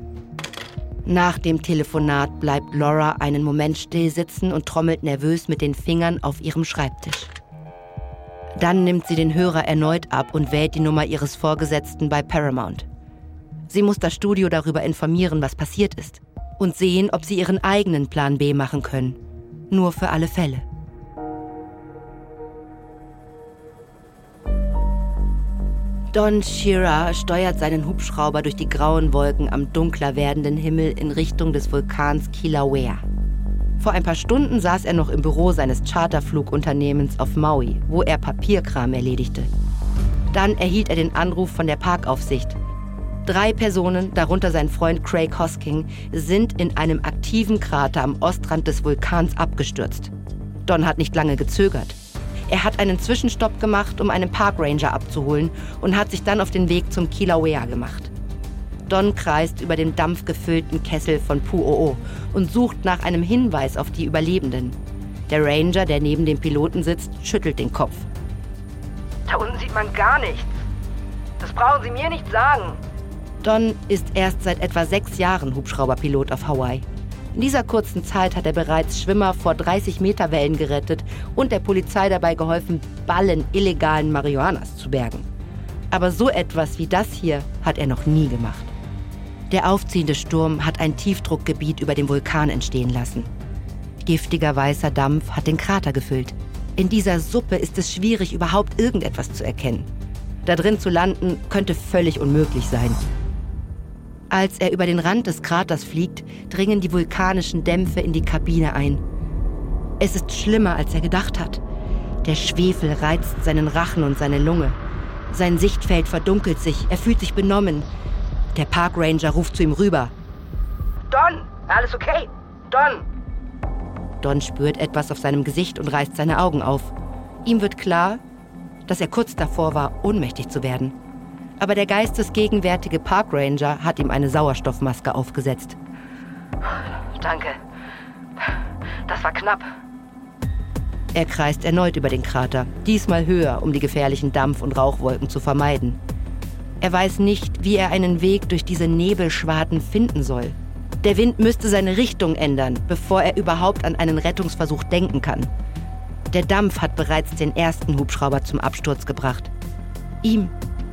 Nach dem Telefonat bleibt Laura einen Moment still sitzen und trommelt nervös mit den Fingern auf ihrem Schreibtisch. Dann nimmt sie den Hörer erneut ab und wählt die Nummer ihres Vorgesetzten bei Paramount. Sie muss das Studio darüber informieren, was passiert ist und sehen, ob sie ihren eigenen Plan B machen können. Nur für alle Fälle. Don Shira steuert seinen Hubschrauber durch die grauen Wolken am dunkler werdenden Himmel in Richtung des Vulkans Kilauea. Vor ein paar Stunden saß er noch im Büro seines Charterflugunternehmens auf Maui, wo er Papierkram erledigte. Dann erhielt er den Anruf von der Parkaufsicht. Drei Personen, darunter sein Freund Craig Hosking, sind in einem aktiven Krater am Ostrand des Vulkans abgestürzt. Don hat nicht lange gezögert. Er hat einen Zwischenstopp gemacht, um einen Parkranger abzuholen und hat sich dann auf den Weg zum Kilauea gemacht. Don kreist über den dampfgefüllten Kessel von Pu'o'o und sucht nach einem Hinweis auf die Überlebenden. Der Ranger, der neben dem Piloten sitzt, schüttelt den Kopf. Da unten sieht man gar nichts. Das brauchen Sie mir nicht sagen. Don ist erst seit etwa sechs Jahren Hubschrauberpilot auf Hawaii. In dieser kurzen Zeit hat er bereits Schwimmer vor 30 Meter Wellen gerettet und der Polizei dabei geholfen, Ballen illegalen Marihuanas zu bergen. Aber so etwas wie das hier hat er noch nie gemacht. Der aufziehende Sturm hat ein Tiefdruckgebiet über dem Vulkan entstehen lassen. Giftiger weißer Dampf hat den Krater gefüllt. In dieser Suppe ist es schwierig, überhaupt irgendetwas zu erkennen. Da drin zu landen könnte völlig unmöglich sein. Als er über den Rand des Kraters fliegt, dringen die vulkanischen Dämpfe in die Kabine ein. Es ist schlimmer, als er gedacht hat. Der Schwefel reizt seinen Rachen und seine Lunge. Sein Sichtfeld verdunkelt sich, er fühlt sich benommen. Der Parkranger ruft zu ihm rüber. Don, alles okay? Don! Don spürt etwas auf seinem Gesicht und reißt seine Augen auf. Ihm wird klar, dass er kurz davor war, ohnmächtig zu werden. Aber der geistesgegenwärtige Parkranger hat ihm eine Sauerstoffmaske aufgesetzt. Danke. Das war knapp. Er kreist erneut über den Krater, diesmal höher, um die gefährlichen Dampf- und Rauchwolken zu vermeiden. Er weiß nicht, wie er einen Weg durch diese Nebelschwaden finden soll. Der Wind müsste seine Richtung ändern, bevor er überhaupt an einen Rettungsversuch denken kann. Der Dampf hat bereits den ersten Hubschrauber zum Absturz gebracht. Ihm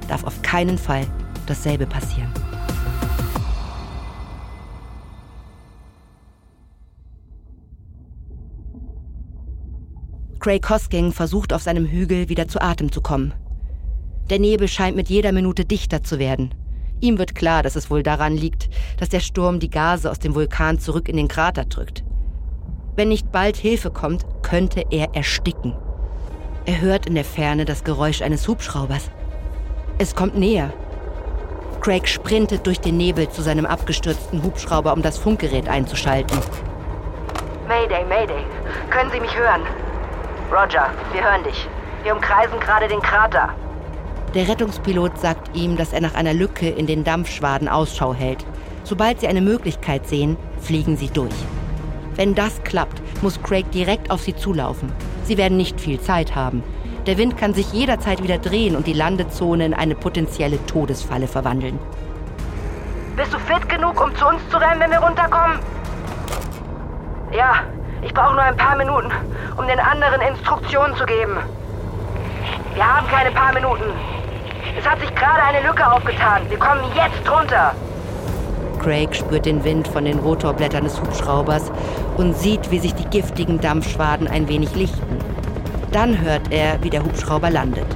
darf auf keinen Fall dasselbe passieren. Craig Hosking versucht auf seinem Hügel wieder zu Atem zu kommen. Der Nebel scheint mit jeder Minute dichter zu werden. Ihm wird klar, dass es wohl daran liegt, dass der Sturm die Gase aus dem Vulkan zurück in den Krater drückt. Wenn nicht bald Hilfe kommt, könnte er ersticken. Er hört in der Ferne das Geräusch eines Hubschraubers. Es kommt näher. Craig sprintet durch den Nebel zu seinem abgestürzten Hubschrauber, um das Funkgerät einzuschalten. Mayday, Mayday. Können Sie mich hören? Roger, wir hören dich. Wir umkreisen gerade den Krater. Der Rettungspilot sagt ihm, dass er nach einer Lücke in den Dampfschwaden Ausschau hält. Sobald sie eine Möglichkeit sehen, fliegen sie durch. Wenn das klappt, muss Craig direkt auf sie zulaufen. Sie werden nicht viel Zeit haben. Der Wind kann sich jederzeit wieder drehen und die Landezone in eine potenzielle Todesfalle verwandeln. Bist du fit genug, um zu uns zu rennen, wenn wir runterkommen? Ja, ich brauche nur ein paar Minuten, um den anderen Instruktionen zu geben. Wir haben keine paar Minuten. Es hat sich gerade eine Lücke aufgetan. Wir kommen jetzt runter. Craig spürt den Wind von den Rotorblättern des Hubschraubers und sieht, wie sich die giftigen Dampfschwaden ein wenig lichten. Dann hört er, wie der Hubschrauber landet.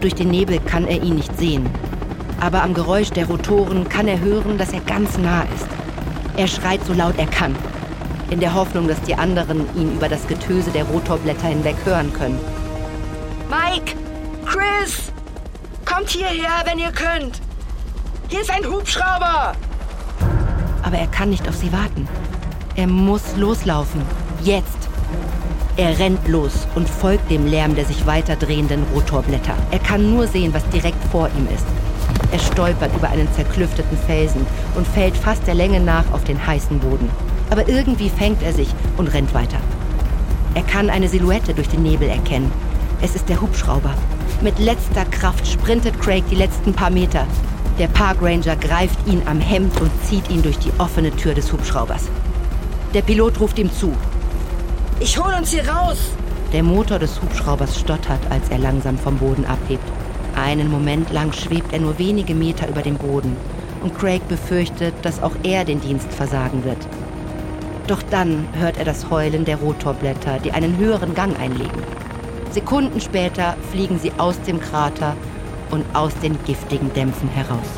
Durch den Nebel kann er ihn nicht sehen. Aber am Geräusch der Rotoren kann er hören, dass er ganz nah ist. Er schreit so laut er kann in der Hoffnung, dass die anderen ihn über das Getöse der Rotorblätter hinweg hören können. Mike! Chris! Kommt hierher, wenn ihr könnt! Hier ist ein Hubschrauber! Aber er kann nicht auf sie warten. Er muss loslaufen. Jetzt. Er rennt los und folgt dem Lärm der sich weiter drehenden Rotorblätter. Er kann nur sehen, was direkt vor ihm ist. Er stolpert über einen zerklüfteten Felsen und fällt fast der Länge nach auf den heißen Boden aber irgendwie fängt er sich und rennt weiter. Er kann eine Silhouette durch den Nebel erkennen. Es ist der Hubschrauber. Mit letzter Kraft sprintet Craig die letzten paar Meter. Der Parkranger greift ihn am Hemd und zieht ihn durch die offene Tür des Hubschraubers. Der Pilot ruft ihm zu. Ich hol uns hier raus! Der Motor des Hubschraubers stottert, als er langsam vom Boden abhebt. Einen Moment lang schwebt er nur wenige Meter über dem Boden. Und Craig befürchtet, dass auch er den Dienst versagen wird. Doch dann hört er das Heulen der Rotorblätter, die einen höheren Gang einlegen. Sekunden später fliegen sie aus dem Krater und aus den giftigen Dämpfen heraus.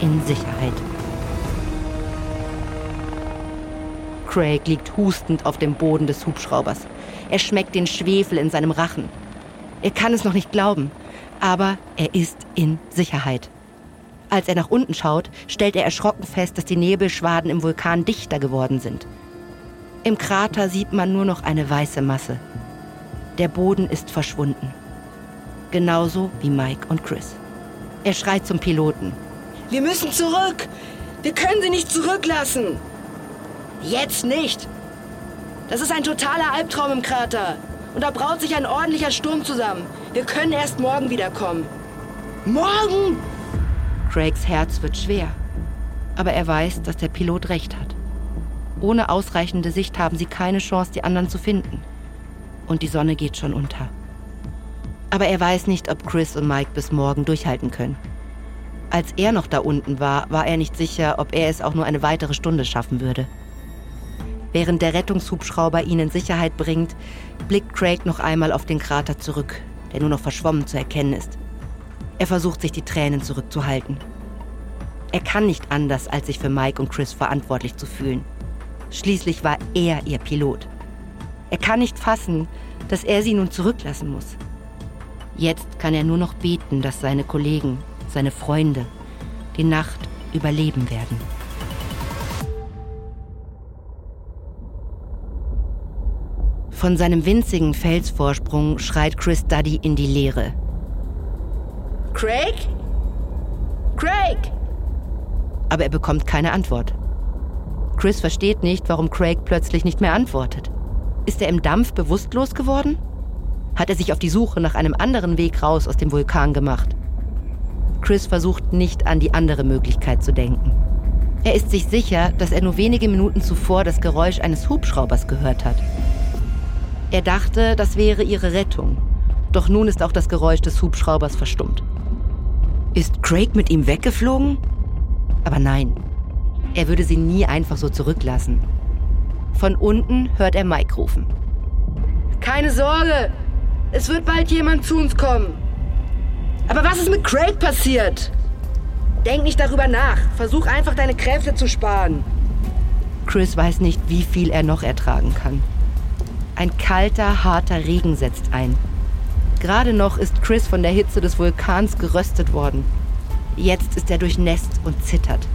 In Sicherheit. Craig liegt hustend auf dem Boden des Hubschraubers. Er schmeckt den Schwefel in seinem Rachen. Er kann es noch nicht glauben, aber er ist in Sicherheit. Als er nach unten schaut, stellt er erschrocken fest, dass die Nebelschwaden im Vulkan dichter geworden sind. Im Krater sieht man nur noch eine weiße Masse. Der Boden ist verschwunden. Genauso wie Mike und Chris. Er schreit zum Piloten. Wir müssen zurück! Wir können sie nicht zurücklassen! Jetzt nicht! Das ist ein totaler Albtraum im Krater. Und da braut sich ein ordentlicher Sturm zusammen. Wir können erst morgen wiederkommen. Morgen! Craigs Herz wird schwer. Aber er weiß, dass der Pilot recht hat. Ohne ausreichende Sicht haben sie keine Chance, die anderen zu finden. Und die Sonne geht schon unter. Aber er weiß nicht, ob Chris und Mike bis morgen durchhalten können. Als er noch da unten war, war er nicht sicher, ob er es auch nur eine weitere Stunde schaffen würde. Während der Rettungshubschrauber ihn in Sicherheit bringt, blickt Craig noch einmal auf den Krater zurück, der nur noch verschwommen zu erkennen ist. Er versucht sich die Tränen zurückzuhalten. Er kann nicht anders, als sich für Mike und Chris verantwortlich zu fühlen. Schließlich war er ihr Pilot. Er kann nicht fassen, dass er sie nun zurücklassen muss. Jetzt kann er nur noch beten, dass seine Kollegen, seine Freunde die Nacht überleben werden. Von seinem winzigen Felsvorsprung schreit Chris Duddy in die Leere. Craig? Craig! Aber er bekommt keine Antwort. Chris versteht nicht, warum Craig plötzlich nicht mehr antwortet. Ist er im Dampf bewusstlos geworden? Hat er sich auf die Suche nach einem anderen Weg raus aus dem Vulkan gemacht? Chris versucht nicht an die andere Möglichkeit zu denken. Er ist sich sicher, dass er nur wenige Minuten zuvor das Geräusch eines Hubschraubers gehört hat. Er dachte, das wäre ihre Rettung. Doch nun ist auch das Geräusch des Hubschraubers verstummt. Ist Craig mit ihm weggeflogen? Aber nein, er würde sie nie einfach so zurücklassen. Von unten hört er Mike rufen. Keine Sorge, es wird bald jemand zu uns kommen. Aber was ist mit Craig passiert? Denk nicht darüber nach. Versuch einfach deine Kräfte zu sparen. Chris weiß nicht, wie viel er noch ertragen kann. Ein kalter, harter Regen setzt ein. Gerade noch ist Chris von der Hitze des Vulkans geröstet worden. Jetzt ist er durchnässt und zittert.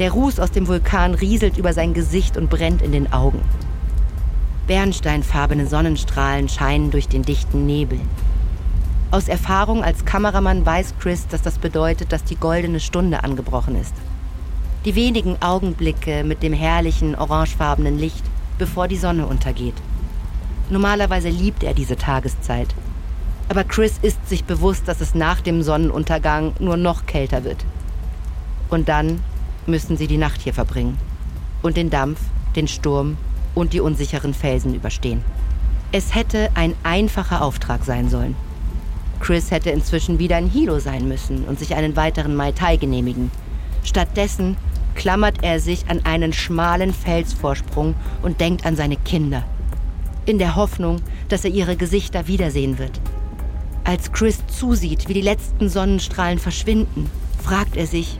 Der Ruß aus dem Vulkan rieselt über sein Gesicht und brennt in den Augen. Bernsteinfarbene Sonnenstrahlen scheinen durch den dichten Nebel. Aus Erfahrung als Kameramann weiß Chris, dass das bedeutet, dass die goldene Stunde angebrochen ist. Die wenigen Augenblicke mit dem herrlichen orangefarbenen Licht, bevor die Sonne untergeht. Normalerweise liebt er diese Tageszeit. Aber Chris ist sich bewusst, dass es nach dem Sonnenuntergang nur noch kälter wird. Und dann müssen sie die Nacht hier verbringen. Und den Dampf, den Sturm und die unsicheren Felsen überstehen. Es hätte ein einfacher Auftrag sein sollen. Chris hätte inzwischen wieder ein Hilo sein müssen und sich einen weiteren Mai Tai genehmigen. Stattdessen klammert er sich an einen schmalen Felsvorsprung und denkt an seine Kinder. In der Hoffnung, dass er ihre Gesichter wiedersehen wird. Als Chris zusieht, wie die letzten Sonnenstrahlen verschwinden, fragt er sich,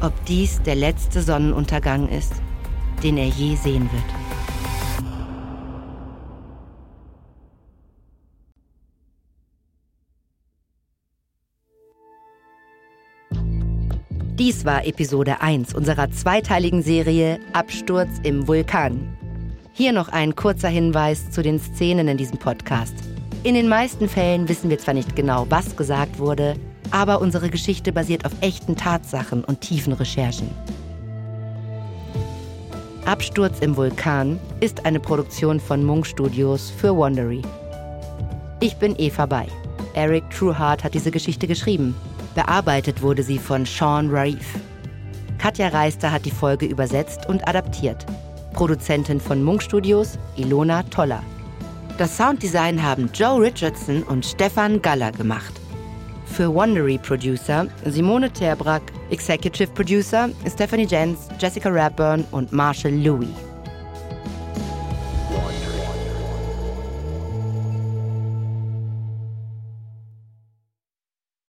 ob dies der letzte Sonnenuntergang ist, den er je sehen wird. Dies war Episode 1 unserer zweiteiligen Serie Absturz im Vulkan. Hier noch ein kurzer Hinweis zu den Szenen in diesem Podcast. In den meisten Fällen wissen wir zwar nicht genau, was gesagt wurde, aber unsere Geschichte basiert auf echten Tatsachen und tiefen Recherchen. Absturz im Vulkan ist eine Produktion von Munk Studios für Wondery. Ich bin Eva Bay. Eric Trueheart hat diese Geschichte geschrieben. Bearbeitet wurde sie von Sean Raif. Katja Reister hat die Folge übersetzt und adaptiert. Produzentin von Munk Studios Ilona Toller. Das Sounddesign haben Joe Richardson und Stefan Galler gemacht. Für Wondery Producer Simone Terbrack, Executive Producer Stephanie Jens, Jessica Rapburn und Marshall Louis.